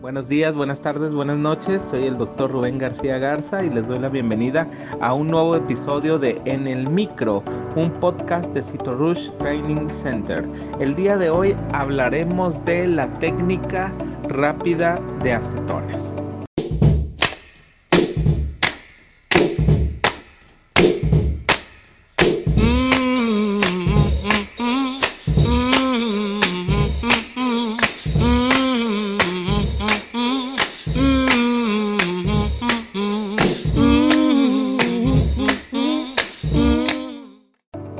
Buenos días, buenas tardes, buenas noches. Soy el doctor Rubén García Garza y les doy la bienvenida a un nuevo episodio de En el Micro, un podcast de Rush Training Center. El día de hoy hablaremos de la técnica rápida de acetones.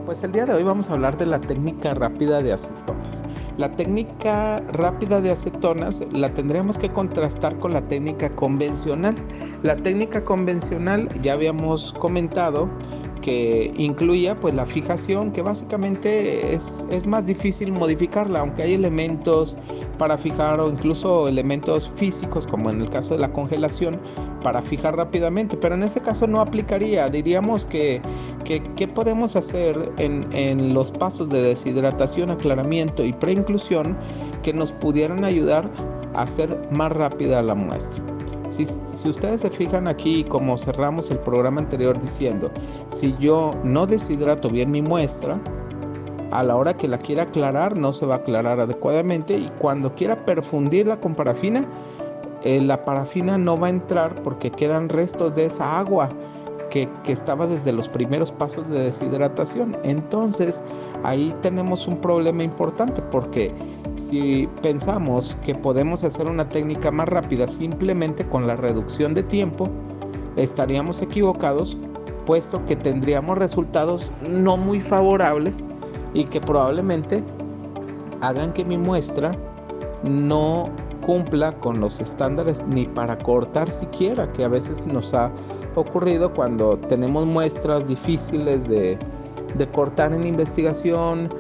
Pues el día de hoy vamos a hablar de la técnica rápida de acetonas. La técnica rápida de acetonas la tendremos que contrastar con la técnica convencional. La técnica convencional ya habíamos comentado que pues la fijación que básicamente es, es, más difícil modificarla aunque hay elementos para fijar o incluso elementos físicos como en el caso de la congelación para fijar rápidamente. Pero en ese caso no aplicaría. Diríamos que qué podemos hacer en, en los pasos de deshidratación aclaramiento y preinclusión que nos pudieran ayudar a hacer más rápida la muestra si, ustedes se fijan aquí, como cerramos el programa anterior diciendo, si yo no deshidrato bien mi muestra, a la hora que la quiera aclarar no se va a aclarar adecuadamente y cuando quiera perfundirla con parafina, eh, la parafina no va a entrar porque quedan restos de esa agua que, estaba desde los primeros pasos de deshidratación. Entonces ahí tenemos un problema importante porque si pensamos que podemos hacer una técnica más rápida simplemente con la reducción de tiempo, estaríamos equivocados puesto que tendríamos resultados no muy favorables y que probablemente hagan que mi muestra no cumpla con los estándares ni para cortar siquiera, que a veces nos ha ocurrido cuando tenemos muestras difíciles de, cortar en investigación,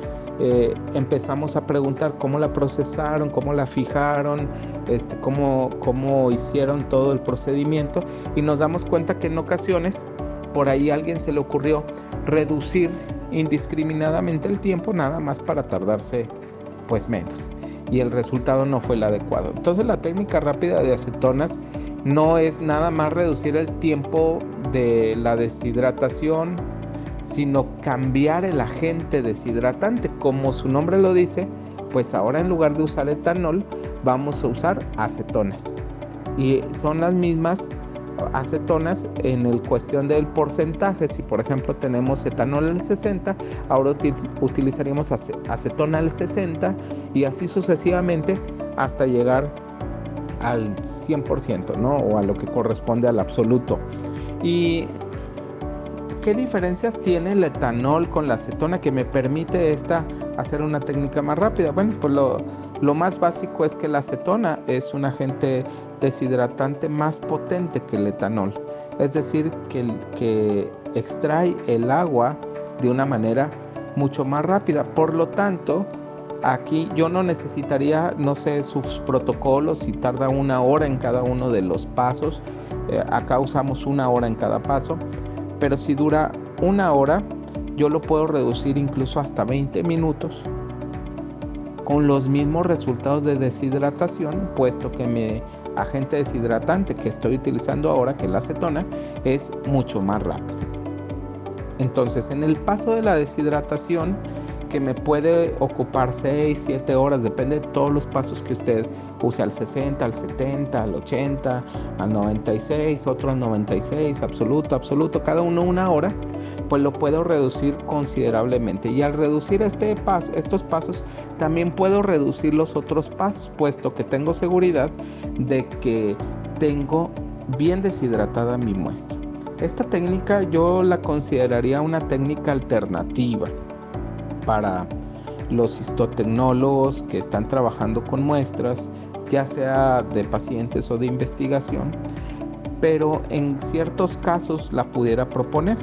eh, empezamos a preguntar cómo la procesaron, cómo la fijaron, este, cómo, cómo hicieron todo el procedimiento y nos damos cuenta que en ocasiones por ahí a alguien se le ocurrió reducir indiscriminadamente el tiempo nada más para tardarse pues menos y el resultado no fue el adecuado. Entonces la técnica rápida de acetonas no es nada más reducir el tiempo de la deshidratación, sino cambiar el agente deshidratante. Como su nombre lo dice, pues ahora en lugar de usar etanol, vamos a usar acetonas. Y son las mismas acetonas en el cuestión del porcentaje. Si por ejemplo tenemos etanol al 60, ahora utilizaríamos acetona al 60 y así sucesivamente hasta llegar al 100%, ¿no? O a lo que corresponde al absoluto. Y ¿qué diferencias tiene el etanol con la acetona que me permite esta hacer una técnica más rápida? Bueno, pues lo, lo más básico es que la acetona es un agente deshidratante más potente que el etanol, es decir, que, que extrae el agua de una manera mucho más rápida. Por lo tanto, aquí yo no necesitaría, no sé, sus protocolos, si tarda una hora en cada uno de los pasos. Eh, acá usamos una hora en cada paso, pero si dura una hora, yo lo puedo reducir incluso hasta 20 minutos con los mismos resultados de deshidratación, puesto que mi agente deshidratante que estoy utilizando ahora, que es la acetona, es mucho más rápido. Entonces, en el paso de la deshidratación, que me puede ocupar 6, 7 horas, depende de todos los pasos que usted use, al 60, al 70, al 80, al 96, otro al 96, absoluto, absoluto, cada uno una hora pues lo puedo reducir considerablemente. Y al reducir este estos pasos, también puedo reducir los otros pasos, puesto que tengo seguridad de que tengo bien deshidratada mi muestra. Esta técnica yo la consideraría una técnica alternativa para los histotecnólogos que están trabajando con muestras, ya sea de pacientes o de investigación, pero en ciertos casos la pudiera proponer.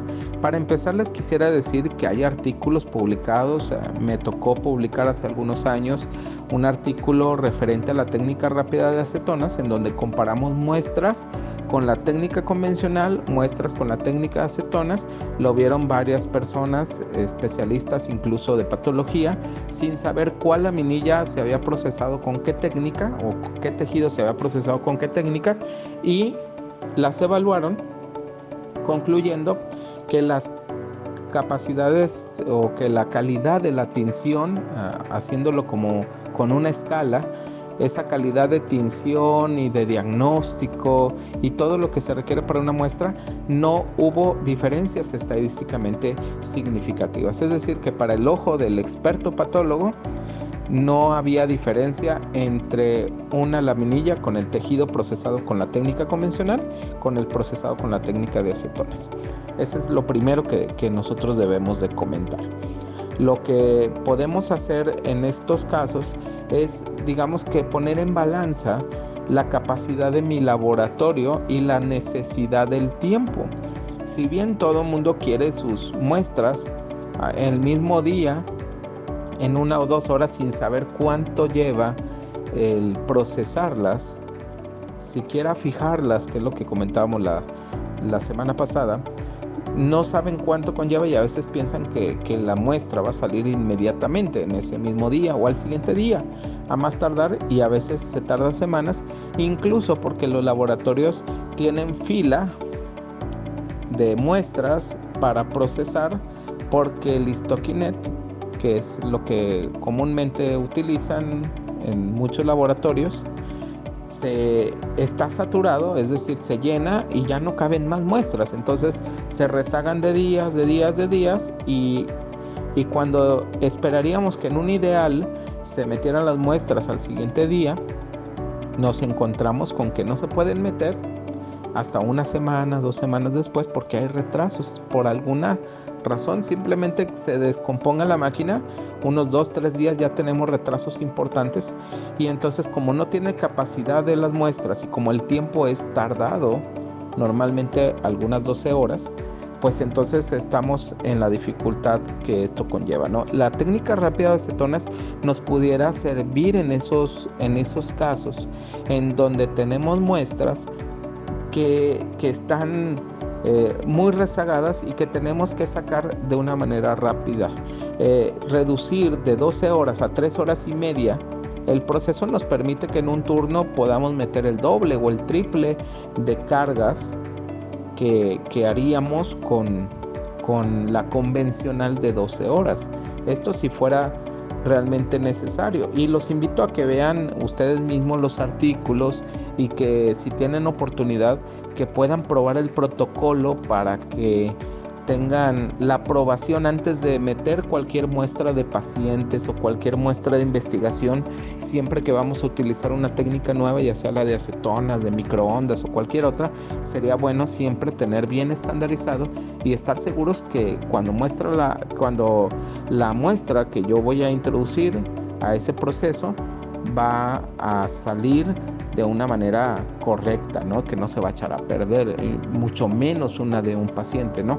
Para empezar les quisiera decir que hay artículos publicados, me tocó publicar hace algunos años un artículo referente a la técnica rápida de acetonas en donde comparamos muestras con la técnica convencional, muestras con la técnica de acetonas. Lo vieron varias personas, especialistas incluso de patología, sin saber cuál laminilla se había procesado con qué técnica o qué tejido se había procesado con qué técnica y las evaluaron concluyendo que las capacidades o que la calidad de la tinción, ah, haciéndolo como con una escala, esa calidad de tinción y de diagnóstico y todo lo que se requiere para una muestra, no hubo diferencias estadísticamente significativas. Es decir, que para el ojo del experto patólogo, no había diferencia entre una laminilla con el tejido procesado con la técnica convencional con el procesado con la técnica de acetonas. Ese es lo primero que, nosotros debemos de comentar. Lo que podemos hacer en estos casos es, digamos que poner en balanza la capacidad de mi laboratorio y la necesidad del tiempo. Si bien todo el mundo quiere sus muestras ah, el mismo día, en una o dos horas sin saber cuánto lleva el procesarlas, siquiera fijarlas, que es lo que comentábamos la, semana pasada, no saben cuánto conlleva y a veces piensan que, que, la muestra va a salir inmediatamente en ese mismo día o al siguiente día, a más tardar y a veces se tarda semanas, incluso porque los laboratorios tienen fila de muestras para procesar porque el Histokinet que es lo que comúnmente utilizan en muchos laboratorios, se está saturado, es decir, se llena y ya no caben más muestras. Entonces se rezagan de días, de días, de días y, y cuando esperaríamos que en un ideal se metieran las muestras al siguiente día, nos encontramos con que no se pueden meter hasta una semana, dos semanas después porque hay retrasos por alguna razón, simplemente se descomponga la máquina, unos dos, tres días ya tenemos retrasos importantes y entonces como no tiene capacidad de las muestras y como el tiempo es tardado, normalmente algunas 12 horas, pues entonces estamos en la dificultad que esto conlleva, ¿no? La técnica rápida de acetonas nos pudiera servir en esos, en esos casos en donde tenemos muestras que, que están eh, muy rezagadas y que tenemos que sacar de una manera rápida. Eh, reducir de 12 horas a 3 horas y media el proceso nos permite que en un turno podamos meter el doble o el triple de cargas que, que haríamos con, con la convencional de 12 horas. Esto si fuera realmente necesario. Y los invito a que vean ustedes mismos los artículos y que si tienen oportunidad que puedan probar el protocolo para que tengan la aprobación antes de meter cualquier muestra de pacientes o cualquier muestra de investigación, siempre que vamos a utilizar una técnica nueva, ya sea la de acetonas, de microondas o cualquier otra, sería bueno siempre tener bien estandarizado y estar seguros que cuando muestra la, cuando la muestra que yo voy a introducir a ese proceso va a salir de una manera correcta, ¿no? Que no se va a echar a perder, mucho menos una de un paciente, ¿no?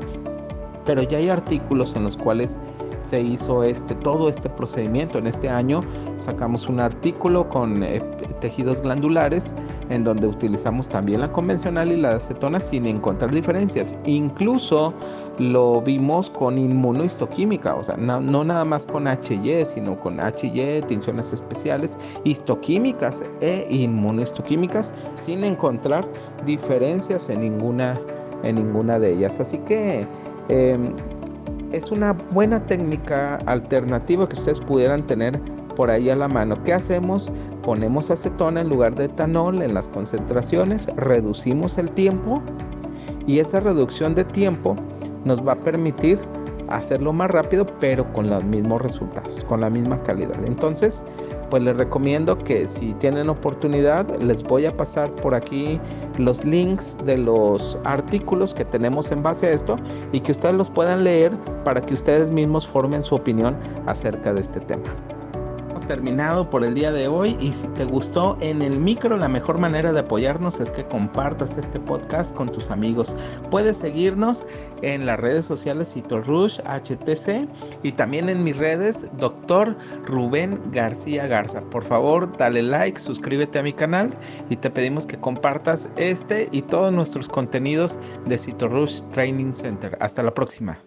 Pero ya hay artículos en los cuales se hizo este todo este procedimiento. En este año sacamos un artículo con eh, tejidos glandulares en donde utilizamos también la convencional y la acetona sin encontrar diferencias. Incluso lo vimos con inmunohistoquímica, o sea, no, nada más con HY, sino con HY, tinciones especiales, histoquímicas e inmunohistoquímicas sin encontrar diferencias en ninguna en ninguna de ellas. Así que Em, es una buena técnica alternativa que ustedes pudieran tener por ahí a la mano. ¿Qué hacemos? Ponemos acetona en lugar de etanol en las concentraciones, reducimos el tiempo y esa reducción de tiempo nos va a permitir hacerlo más rápido, pero con los mismos resultados, con la misma calidad. Entonces, pues les recomiendo que si tienen oportunidad, les voy a pasar por aquí los links de los artículos que tenemos en base a esto y que ustedes los puedan leer para que ustedes mismos formen su opinión acerca de este tema. Terminado por el día de hoy y si te gustó en el micro la mejor manera de apoyarnos es que compartas este podcast con tus amigos. Puedes seguirnos en las redes sociales Rush HTC y también en mis redes Doctor Rubén García Garza. Por favor, dale like, suscríbete a mi canal y te pedimos que compartas este y todos nuestros contenidos de Rush Training Center. Hasta la próxima.